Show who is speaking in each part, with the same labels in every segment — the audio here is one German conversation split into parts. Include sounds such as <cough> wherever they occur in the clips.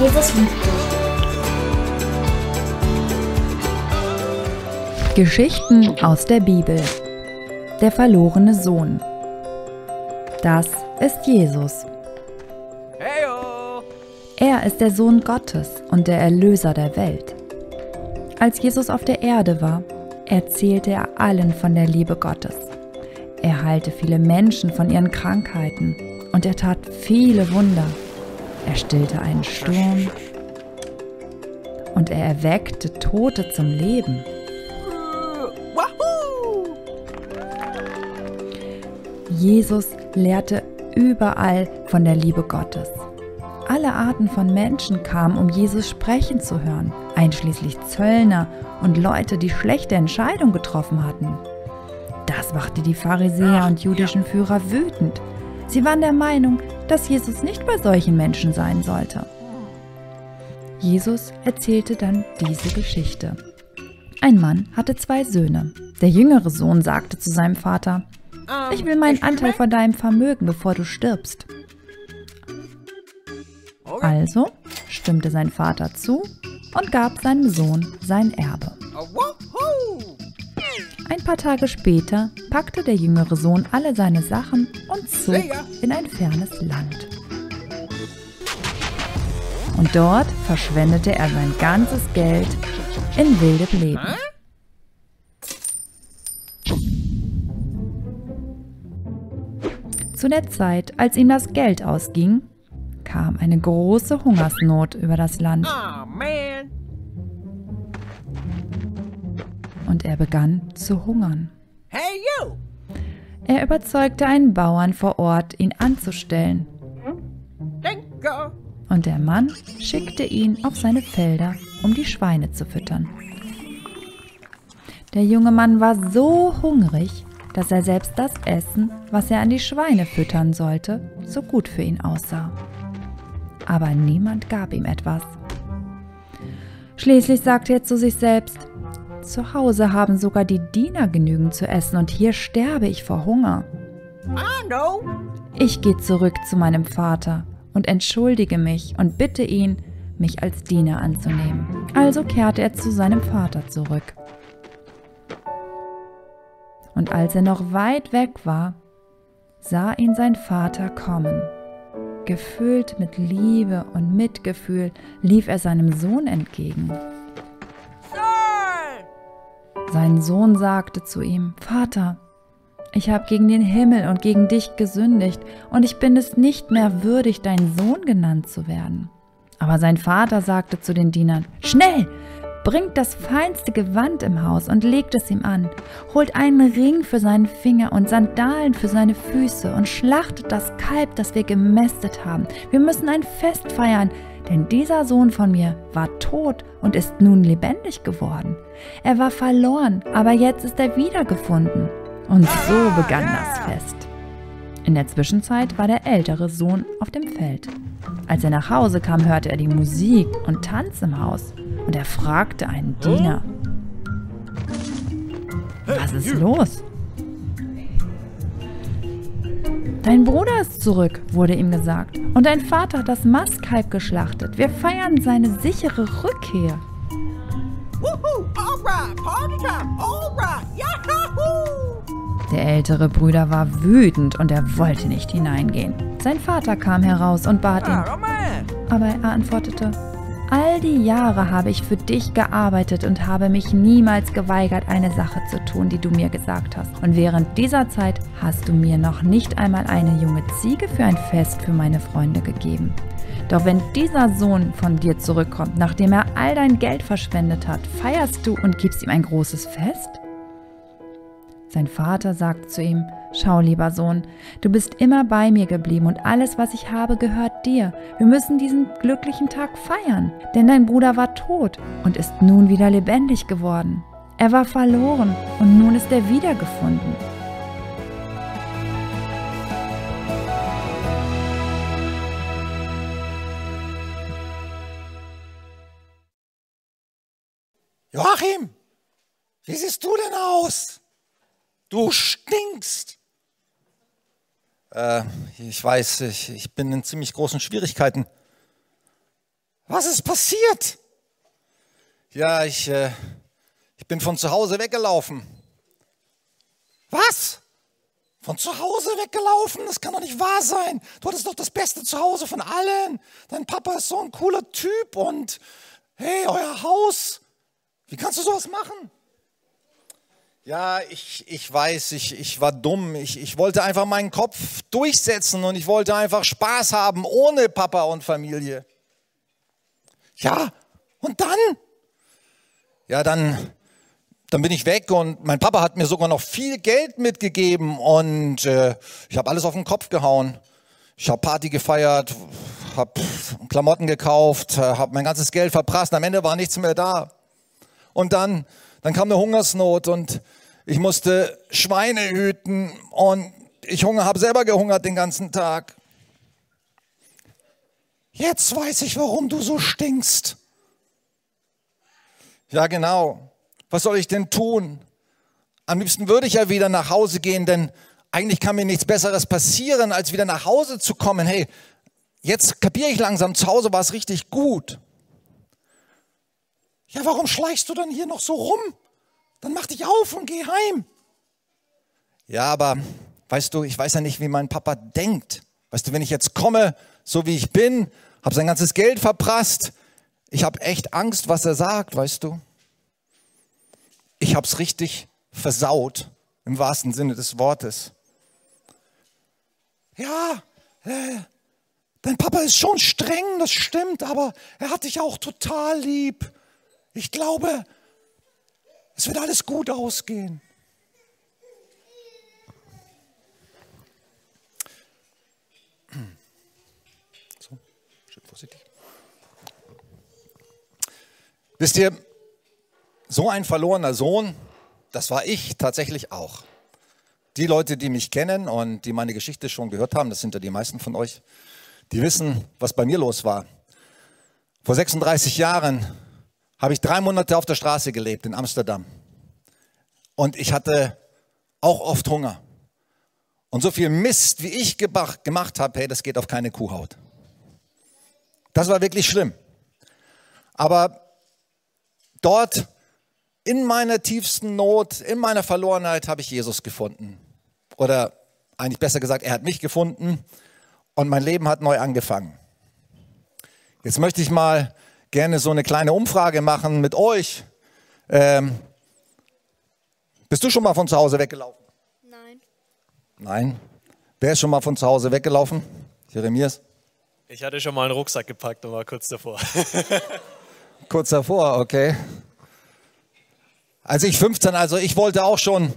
Speaker 1: Jesus liebt dich.
Speaker 2: Geschichten aus der Bibel. Der verlorene Sohn. Das ist Jesus. Er ist der Sohn Gottes und der Erlöser der Welt. Als Jesus auf der Erde war, erzählte er allen von der Liebe Gottes. Er heilte viele Menschen von ihren Krankheiten und er tat viele Wunder. Er stillte einen Sturm und er erweckte Tote zum Leben. Jesus lehrte überall von der Liebe Gottes. Alle Arten von Menschen kamen, um Jesus sprechen zu hören, einschließlich Zöllner und Leute, die schlechte Entscheidungen getroffen hatten. Das machte die Pharisäer und jüdischen Führer wütend. Sie waren der Meinung, dass Jesus nicht bei solchen Menschen sein sollte. Jesus erzählte dann diese Geschichte. Ein Mann hatte zwei Söhne. Der jüngere Sohn sagte zu seinem Vater, ich will meinen Anteil von deinem Vermögen, bevor du stirbst. Also stimmte sein Vater zu und gab seinem Sohn sein Erbe. Ein paar Tage später packte der jüngere Sohn alle seine Sachen und zog in ein fernes Land. Und dort verschwendete er sein ganzes Geld in wildem Leben. Zu der Zeit, als ihm das Geld ausging, kam eine große Hungersnot über das Land. Und er begann zu hungern.
Speaker 3: Hey you!
Speaker 2: Er überzeugte einen Bauern vor Ort, ihn anzustellen. Und der Mann schickte ihn auf seine Felder, um die Schweine zu füttern. Der junge Mann war so hungrig, dass er selbst das Essen, was er an die Schweine füttern sollte, so gut für ihn aussah. Aber niemand gab ihm etwas. Schließlich sagte er zu sich selbst, zu Hause haben sogar die Diener genügend zu essen und hier sterbe ich vor Hunger. Ich gehe zurück zu meinem Vater und entschuldige mich und bitte ihn, mich als Diener anzunehmen. Also kehrte er zu seinem Vater zurück. Und als er noch weit weg war, sah ihn sein Vater kommen. Gefüllt mit Liebe und Mitgefühl lief er seinem Sohn entgegen. Sein Sohn sagte zu ihm, Vater, ich habe gegen den Himmel und gegen dich gesündigt, und ich bin es nicht mehr würdig, dein Sohn genannt zu werden. Aber sein Vater sagte zu den Dienern, Schnell, bringt das feinste Gewand im Haus und legt es ihm an, holt einen Ring für seinen Finger und Sandalen für seine Füße und schlachtet das Kalb, das wir gemästet haben. Wir müssen ein Fest feiern, denn dieser Sohn von mir war tot und ist nun lebendig geworden. Er war verloren, aber jetzt ist er wiedergefunden. Und so begann das Fest. In der Zwischenzeit war der ältere Sohn auf dem Feld. Als er nach Hause kam, hörte er die Musik und Tanz im Haus und er fragte einen Diener, was ist los? Dein Bruder ist zurück, wurde ihm gesagt, und dein Vater hat das Mastkalb geschlachtet. Wir feiern seine sichere Rückkehr. Der ältere Bruder war wütend und er wollte nicht hineingehen. Sein Vater kam heraus und bat ihn, aber er antwortete, All die Jahre habe ich für dich gearbeitet und habe mich niemals geweigert, eine Sache zu tun, die du mir gesagt hast. Und während dieser Zeit hast du mir noch nicht einmal eine junge Ziege für ein Fest für meine Freunde gegeben. Doch wenn dieser Sohn von dir zurückkommt, nachdem er all dein Geld verschwendet hat, feierst du und gibst ihm ein großes Fest? Sein Vater sagt zu ihm, Schau, lieber Sohn, du bist immer bei mir geblieben und alles, was ich habe, gehört dir. Wir müssen diesen glücklichen Tag feiern, denn dein Bruder war tot und ist nun wieder lebendig geworden. Er war verloren und nun ist er wiedergefunden.
Speaker 4: Joachim, wie siehst du denn aus? Du stinkst. Äh, ich weiß, ich, ich bin in ziemlich großen Schwierigkeiten. Was ist passiert? Ja, ich, äh, ich bin von zu Hause weggelaufen. Was? Von zu Hause weggelaufen? Das kann doch nicht wahr sein. Du hattest doch das beste Zuhause von allen. Dein Papa ist so ein cooler Typ und hey, euer Haus. Wie kannst du sowas machen? Ja, ich, ich weiß, ich, ich war dumm. Ich, ich wollte einfach meinen Kopf durchsetzen und ich wollte einfach Spaß haben ohne Papa und Familie. Ja, und dann? Ja, dann, dann bin ich weg und mein Papa hat mir sogar noch viel Geld mitgegeben und äh, ich habe alles auf den Kopf gehauen. Ich habe Party gefeiert, habe Klamotten gekauft, äh, habe mein ganzes Geld verprasst. Am Ende war nichts mehr da. Und dann, dann kam eine Hungersnot und ich musste Schweine hüten und ich Hunger habe selber gehungert den ganzen Tag. Jetzt weiß ich, warum du so stinkst. Ja, genau. Was soll ich denn tun? Am liebsten würde ich ja wieder nach Hause gehen, denn eigentlich kann mir nichts Besseres passieren, als wieder nach Hause zu kommen. Hey, jetzt kapiere ich langsam, zu Hause war es richtig gut. Ja, warum schleichst du dann hier noch so rum? Dann mach dich auf und geh heim. Ja, aber weißt du, ich weiß ja nicht, wie mein Papa denkt. Weißt du, wenn ich jetzt komme, so wie ich bin, habe sein ganzes Geld verprasst, ich habe echt Angst, was er sagt, weißt du? Ich habe es richtig versaut, im wahrsten Sinne des Wortes. Ja, äh, dein Papa ist schon streng, das stimmt, aber er hat dich auch total lieb. Ich glaube, es wird alles gut ausgehen. So, schön vorsichtig. Wisst ihr, so ein verlorener Sohn, das war ich tatsächlich auch. Die Leute, die mich kennen und die meine Geschichte schon gehört haben, das sind ja die meisten von euch, die wissen, was bei mir los war. Vor 36 Jahren habe ich drei Monate auf der Straße gelebt in Amsterdam. Und ich hatte auch oft Hunger. Und so viel Mist, wie ich gemacht habe, hey, das geht auf keine Kuhhaut. Das war wirklich schlimm. Aber Dort in meiner tiefsten Not, in meiner Verlorenheit habe ich Jesus gefunden. Oder eigentlich besser gesagt, er hat mich gefunden und mein Leben hat neu angefangen. Jetzt möchte ich mal gerne so eine kleine Umfrage machen mit euch. Ähm, bist du schon mal von zu Hause weggelaufen?
Speaker 1: Nein.
Speaker 4: Nein. Wer ist schon mal von zu Hause weggelaufen? Jeremias?
Speaker 5: Ich hatte schon mal einen Rucksack gepackt und war kurz davor. <laughs>
Speaker 4: kurz davor, okay. Als ich 15, also ich wollte auch schon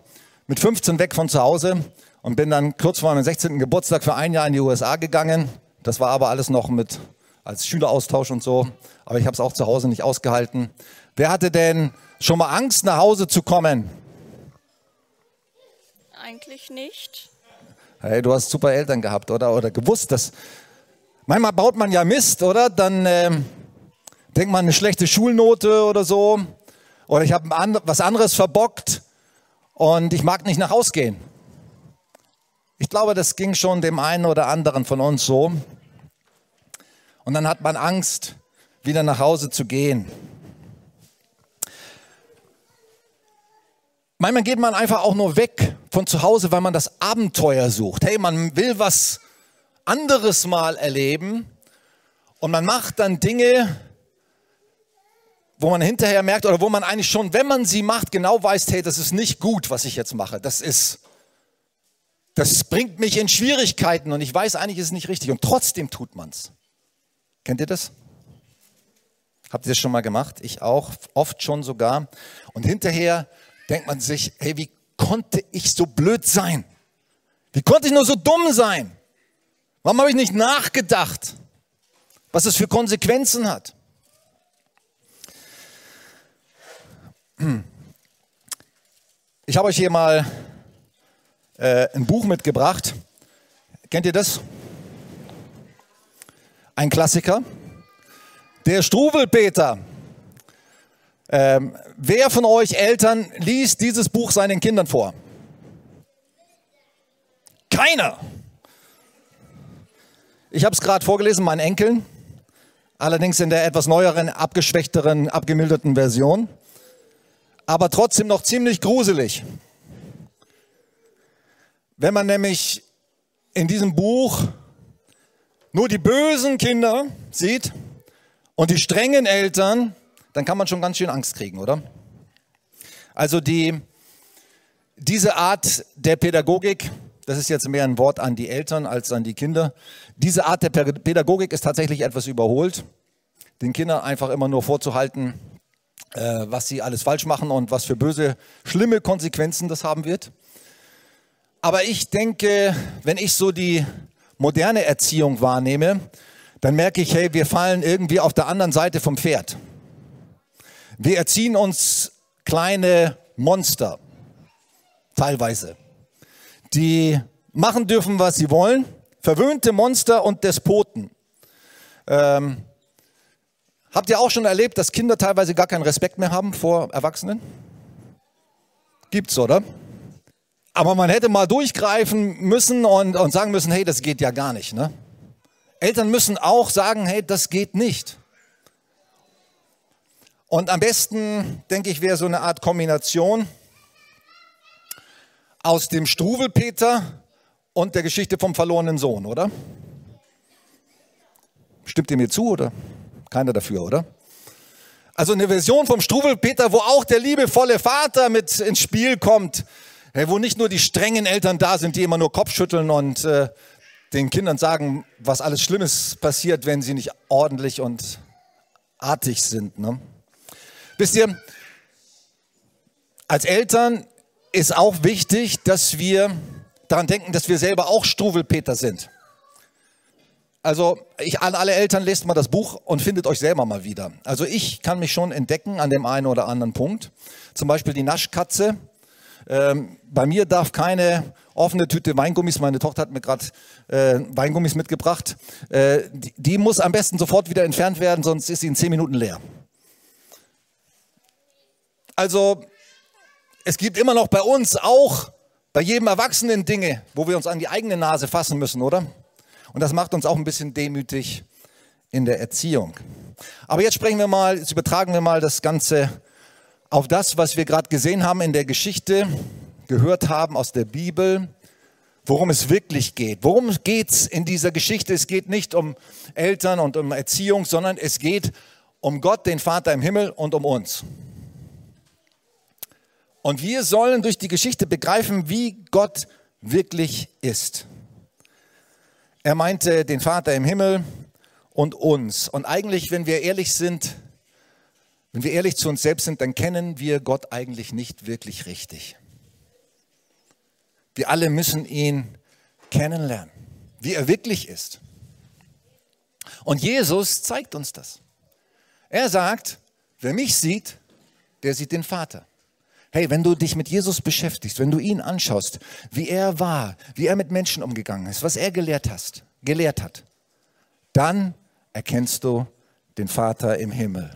Speaker 4: mit 15 weg von zu Hause und bin dann kurz vor meinem 16. Geburtstag für ein Jahr in die USA gegangen. Das war aber alles noch mit als Schüleraustausch und so. Aber ich habe es auch zu Hause nicht ausgehalten. Wer hatte denn schon mal Angst, nach Hause zu kommen?
Speaker 1: Eigentlich nicht.
Speaker 4: Hey, du hast super Eltern gehabt, oder? Oder gewusst, dass manchmal baut man ja Mist, oder? Dann ähm, denkt man eine schlechte Schulnote oder so. Oder ich habe was anderes verbockt und ich mag nicht nach Hause gehen. Ich glaube, das ging schon dem einen oder anderen von uns so. Und dann hat man Angst, wieder nach Hause zu gehen. Manchmal geht man einfach auch nur weg von zu Hause, weil man das Abenteuer sucht. Hey, man will was anderes mal erleben und man macht dann Dinge, wo man hinterher merkt oder wo man eigentlich schon, wenn man sie macht, genau weiß, hey, das ist nicht gut, was ich jetzt mache. Das ist, das bringt mich in Schwierigkeiten und ich weiß eigentlich, ist es nicht richtig und trotzdem tut man es. Kennt ihr das? Habt ihr das schon mal gemacht? Ich auch, oft schon sogar. Und hinterher denkt man sich, hey, wie konnte ich so blöd sein? Wie konnte ich nur so dumm sein? Warum habe ich nicht nachgedacht, was es für Konsequenzen hat? <clears throat> Ich habe euch hier mal äh, ein Buch mitgebracht. Kennt ihr das? Ein Klassiker. Der Struwelpeter. Ähm, wer von euch Eltern liest dieses Buch seinen Kindern vor? Keiner. Ich habe es gerade vorgelesen, meinen Enkeln. allerdings in der etwas neueren, abgeschwächteren, abgemilderten Version, aber trotzdem noch ziemlich gruselig. Wenn man nämlich in diesem Buch nur die bösen Kinder sieht und die strengen Eltern, dann kann man schon ganz schön Angst kriegen, oder? Also die, diese Art der Pädagogik, das ist jetzt mehr ein Wort an die Eltern als an die Kinder, diese Art der Pädagogik ist tatsächlich etwas überholt, den Kindern einfach immer nur vorzuhalten, äh, was sie alles falsch machen und was für böse, schlimme Konsequenzen das haben wird. Aber ich denke, wenn ich so die moderne Erziehung wahrnehme, dann merke ich, hey, wir fallen irgendwie auf der anderen Seite vom Pferd. Wir erziehen uns kleine Monster, teilweise, die machen dürfen, was sie wollen, verwöhnte Monster und Despoten. Ähm, habt ihr auch schon erlebt, dass Kinder teilweise gar keinen Respekt mehr haben vor Erwachsenen? Gibt's, oder? Aber man hätte mal durchgreifen müssen und, und sagen müssen, hey, das geht ja gar nicht. Ne? Eltern müssen auch sagen, hey, das geht nicht. Und am besten, denke ich, wäre so eine Art Kombination aus dem Struwelpeter und der Geschichte vom verlorenen Sohn, oder? Stimmt ihr mir zu oder keiner dafür, oder? Also eine Version vom Struwelpeter, wo auch der liebevolle Vater mit ins Spiel kommt, wo nicht nur die strengen Eltern da sind, die immer nur Kopfschütteln und äh, den Kindern sagen, was alles Schlimmes passiert, wenn sie nicht ordentlich und artig sind. Ne? Wisst ihr, als Eltern ist auch wichtig, dass wir daran denken, dass wir selber auch Struwelpeter sind. Also ich, an alle Eltern lest mal das Buch und findet euch selber mal wieder. Also ich kann mich schon entdecken an dem einen oder anderen Punkt. Zum Beispiel die Naschkatze ähm, bei mir darf keine offene Tüte Weingummis, meine Tochter hat mir gerade äh, Weingummis mitgebracht, äh, die, die, muss am besten sofort wieder entfernt werden, sonst ist sie in zehn Minuten leer. Also es gibt immer noch bei uns auch, bei jedem Erwachsenen Dinge, wo wir uns an die eigene Nase fassen müssen, oder? Und das macht uns auch ein bisschen demütig in der Erziehung. Aber jetzt sprechen wir mal, jetzt übertragen wir mal das Ganze auf das, was wir gerade gesehen haben in der Geschichte, gehört haben aus der Bibel, worum es wirklich geht. Worum geht es in dieser Geschichte? Es geht nicht um Eltern und um Erziehung, sondern es geht um Gott, den Vater im Himmel und um uns. Und wir sollen durch die Geschichte begreifen, wie Gott wirklich ist. Er meinte den Vater im Himmel und uns. Und eigentlich, wenn wir ehrlich sind, wenn wir ehrlich zu uns selbst sind, dann kennen wir Gott eigentlich nicht wirklich richtig. Wir alle müssen ihn kennenlernen, wie er wirklich ist. Und Jesus zeigt uns das. Er sagt, wer mich sieht, der sieht den Vater. Hey, wenn du dich mit Jesus beschäftigst, wenn du ihn anschaust, wie er war, wie er mit Menschen umgegangen ist, was er gelehrt, hast, gelehrt hat, dann erkennst du den Vater im Himmel.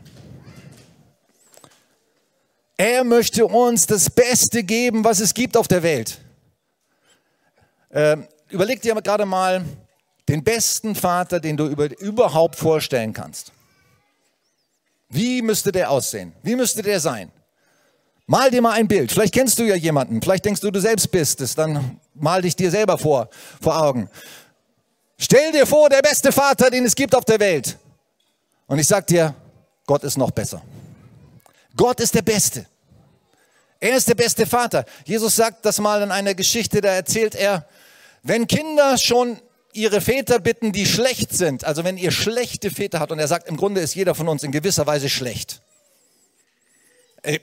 Speaker 4: Er möchte uns das Beste geben, was es gibt auf der Welt. Ähm, überleg dir gerade mal den besten Vater, den du über, überhaupt vorstellen kannst. Wie müsste der aussehen? Wie müsste der sein? Mal dir mal ein Bild. Vielleicht kennst du ja jemanden. Vielleicht denkst du, du selbst bist es. Dann mal dich dir selber vor, vor Augen. Stell dir vor, der beste Vater, den es gibt auf der Welt. Und ich sag dir, Gott ist noch besser. Gott ist der Beste. Er ist der beste Vater. Jesus sagt das mal in einer Geschichte, da erzählt er, wenn Kinder schon ihre Väter bitten, die schlecht sind, also wenn ihr schlechte Väter hat, und er sagt, im Grunde ist jeder von uns in gewisser Weise schlecht. Ey,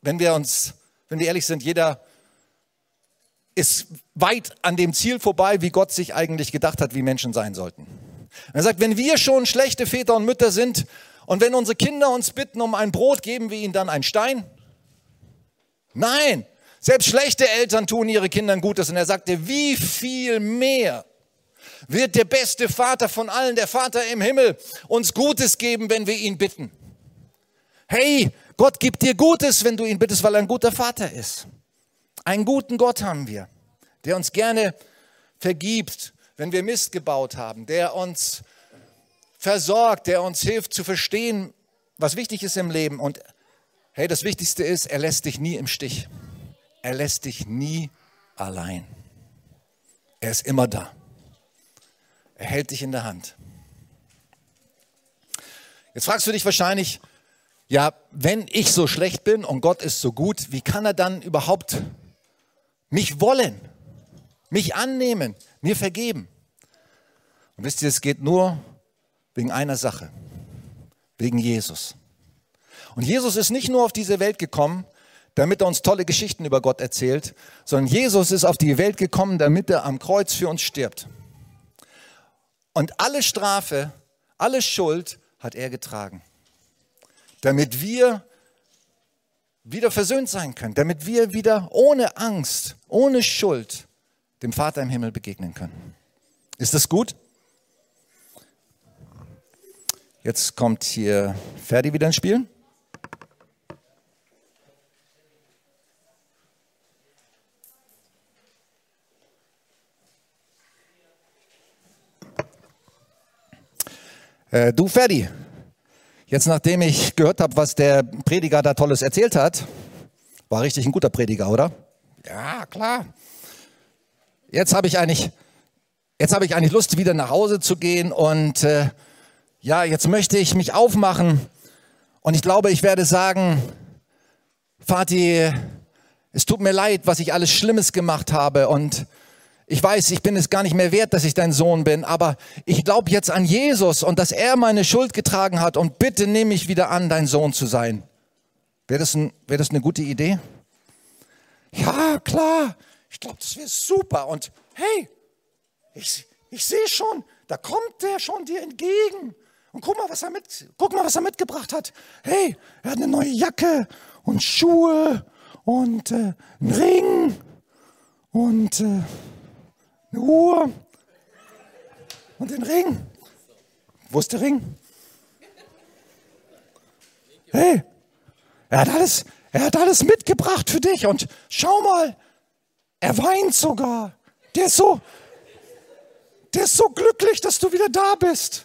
Speaker 4: wenn wir uns, wenn wir ehrlich sind, jeder ist weit an dem Ziel vorbei, wie Gott sich eigentlich gedacht hat, wie Menschen sein sollten. Er sagt, wenn wir schon schlechte Väter und Mütter sind, und wenn unsere Kinder uns bitten um ein Brot, geben wir ihnen dann einen Stein? Nein, selbst schlechte Eltern tun ihre Kindern Gutes. Und er sagte, wie viel mehr wird der beste Vater von allen, der Vater im Himmel, uns Gutes geben, wenn wir ihn bitten. Hey, Gott gibt dir Gutes, wenn du ihn bittest, weil er ein guter Vater ist. Einen guten Gott haben wir, der uns gerne vergibt, wenn wir Mist gebaut haben, der uns versorgt, der uns hilft zu verstehen, was wichtig ist im Leben. Und hey, das Wichtigste ist, er lässt dich nie im Stich. Er lässt dich nie allein. Er ist immer da. Er hält dich in der Hand. Jetzt fragst du dich wahrscheinlich, ja, wenn ich so schlecht bin und Gott ist so gut, wie kann er dann überhaupt mich wollen, mich annehmen, mir vergeben? Und wisst ihr, es geht nur wegen einer Sache, wegen Jesus. Und Jesus ist nicht nur auf diese Welt gekommen, damit er uns tolle Geschichten über Gott erzählt, sondern Jesus ist auf die Welt gekommen, damit er am Kreuz für uns stirbt. Und alle Strafe, alle Schuld hat er getragen, damit wir wieder versöhnt sein können, damit wir wieder ohne Angst, ohne Schuld dem Vater im Himmel begegnen können. Ist das gut? Jetzt kommt hier Ferdi wieder ins Spiel. Äh, du, Ferdi, jetzt nachdem ich gehört habe, was der Prediger da Tolles erzählt hat, war richtig ein guter Prediger, oder? Ja, klar. Jetzt habe ich eigentlich, jetzt habe ich eigentlich Lust, wieder nach Hause zu gehen und äh, ja, jetzt möchte ich mich aufmachen und ich glaube, ich werde sagen, Vati, es tut mir leid, was ich alles Schlimmes gemacht habe und ich weiß, ich bin es gar nicht mehr wert, dass ich dein Sohn bin, aber ich glaube jetzt an Jesus und dass er meine Schuld getragen hat und bitte nehme mich wieder an, dein Sohn zu sein. Wäre das, ein, wär das eine gute Idee? Ja, klar. Ich glaube, das wäre super. Und hey, ich, ich sehe schon, da kommt der schon dir entgegen. Und guck mal, was er mit, guck mal, was er mitgebracht hat. Hey, er hat eine neue Jacke und Schuhe und äh, einen Ring und äh, eine Uhr und den Ring. Wo ist der Ring? Hey, er hat alles, er hat alles mitgebracht für dich und schau mal, er weint sogar. Der ist so, der ist so glücklich, dass du wieder da bist.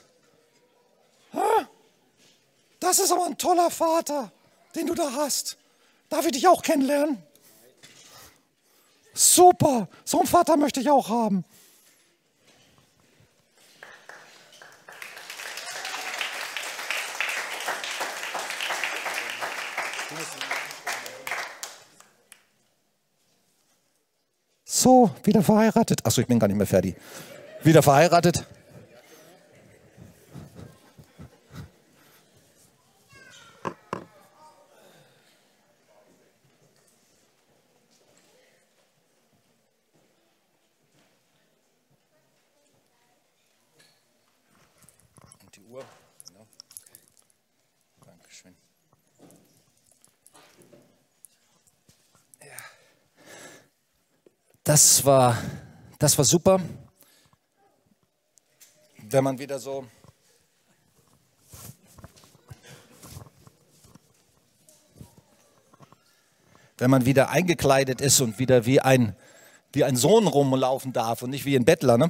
Speaker 4: Das ist aber ein toller Vater, den du da hast. Darf ich dich auch kennenlernen? Super, so einen Vater möchte ich auch haben. So, wieder verheiratet. Achso, ich bin gar nicht mehr fertig. Wieder verheiratet. Das war, das war super. Wenn man wieder so wenn man wieder eingekleidet ist und wieder wie ein, wie ein Sohn rumlaufen darf und nicht wie ein Bettler. Ne?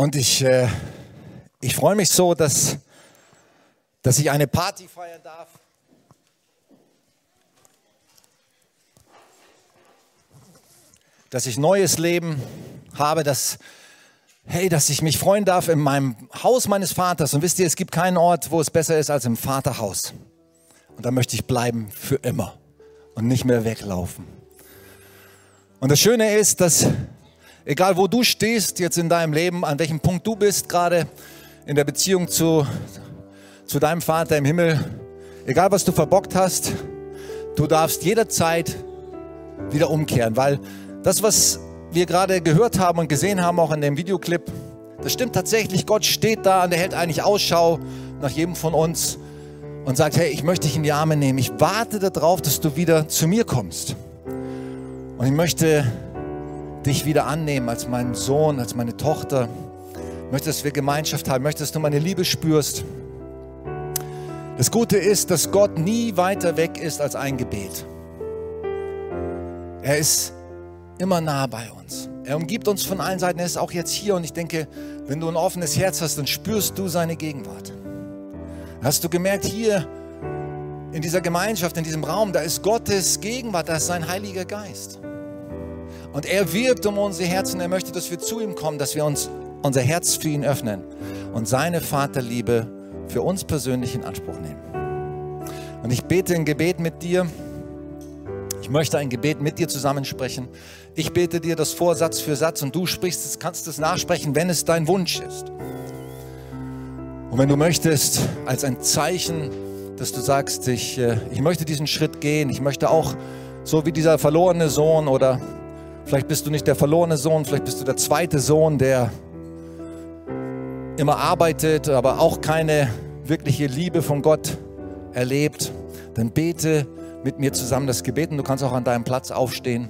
Speaker 4: Und ich, äh, ich freue mich so, dass, dass ich eine Party feiern darf. Dass ich neues Leben habe, dass, hey, dass ich mich freuen darf in meinem Haus meines Vaters. Und wisst ihr, es gibt keinen Ort, wo es besser ist als im Vaterhaus. Und da möchte ich bleiben für immer und nicht mehr weglaufen. Und das Schöne ist, dass Egal wo du stehst jetzt in deinem Leben, an welchem Punkt du bist gerade in der Beziehung zu, zu deinem Vater im Himmel, egal was du verbockt hast, du darfst jederzeit wieder umkehren, weil das, was wir gerade gehört haben und gesehen haben, auch in dem Videoclip, das stimmt tatsächlich. Gott steht da und er hält eigentlich Ausschau nach jedem von uns. und sagt, hey, ich möchte dich in die Arme nehmen. Ich warte darauf, dass du wieder zu mir kommst. Und ich möchte dich wieder annehmen als meinen Sohn, als meine Tochter. Ich möchte, dass wir Gemeinschaft haben. Ich möchte, dass du meine Liebe spürst. Das Gute ist, dass Gott nie weiter weg ist als ein Gebet. Er ist immer nah bei uns. Er umgibt uns von allen Seiten. Er ist auch jetzt hier. Und ich denke, wenn du ein offenes Herz hast, dann spürst du seine Gegenwart. Hast du gemerkt, hier in dieser Gemeinschaft, in diesem Raum, da ist Gottes Gegenwart, da ist sein Heiliger Geist. Und er wirbt um unsere Herzen. Er möchte, dass wir zu ihm kommen, dass wir uns unser Herz für ihn öffnen und seine Vaterliebe für uns persönlich in Anspruch nehmen. Und ich bete ein Gebet mit dir. Ich möchte ein Gebet mit dir zusammensprechen. Ich bete dir das Vorsatz für Satz und du sprichst es, kannst es nachsprechen, wenn es dein Wunsch ist. Und wenn du möchtest, als ein Zeichen, dass du sagst, ich, äh, ich möchte diesen Schritt gehen, ich möchte auch so wie dieser verlorene Sohn oder vielleicht bist du nicht der verlorene Sohn, vielleicht bist du der zweite Sohn, der immer arbeitet, aber auch keine wirkliche Liebe von Gott erlebt, dann bete mit mir zusammen das Gebet und du kannst auch an deinem Platz aufstehen,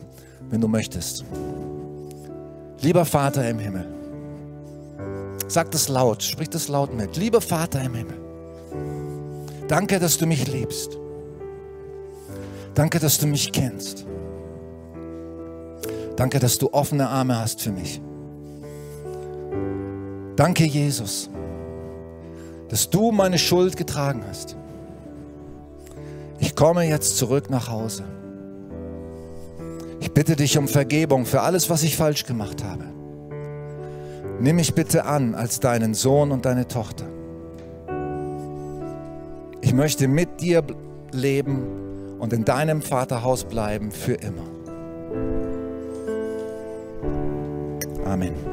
Speaker 4: wenn du möchtest. Lieber Vater im Himmel, sag das laut, sprich das laut mit. Lieber Vater im Himmel, danke, dass du mich liebst. Danke, dass du mich kennst. Danke, dass du offene Arme hast für mich. Danke, Jesus, dass du meine Schuld getragen hast. Ich komme jetzt zurück nach Hause. Ich bitte dich um Vergebung für alles, was ich falsch gemacht habe. Nimm mich bitte an als deinen Sohn und deine Tochter. Ich möchte mit dir leben und in deinem Vaterhaus bleiben für immer. Amén.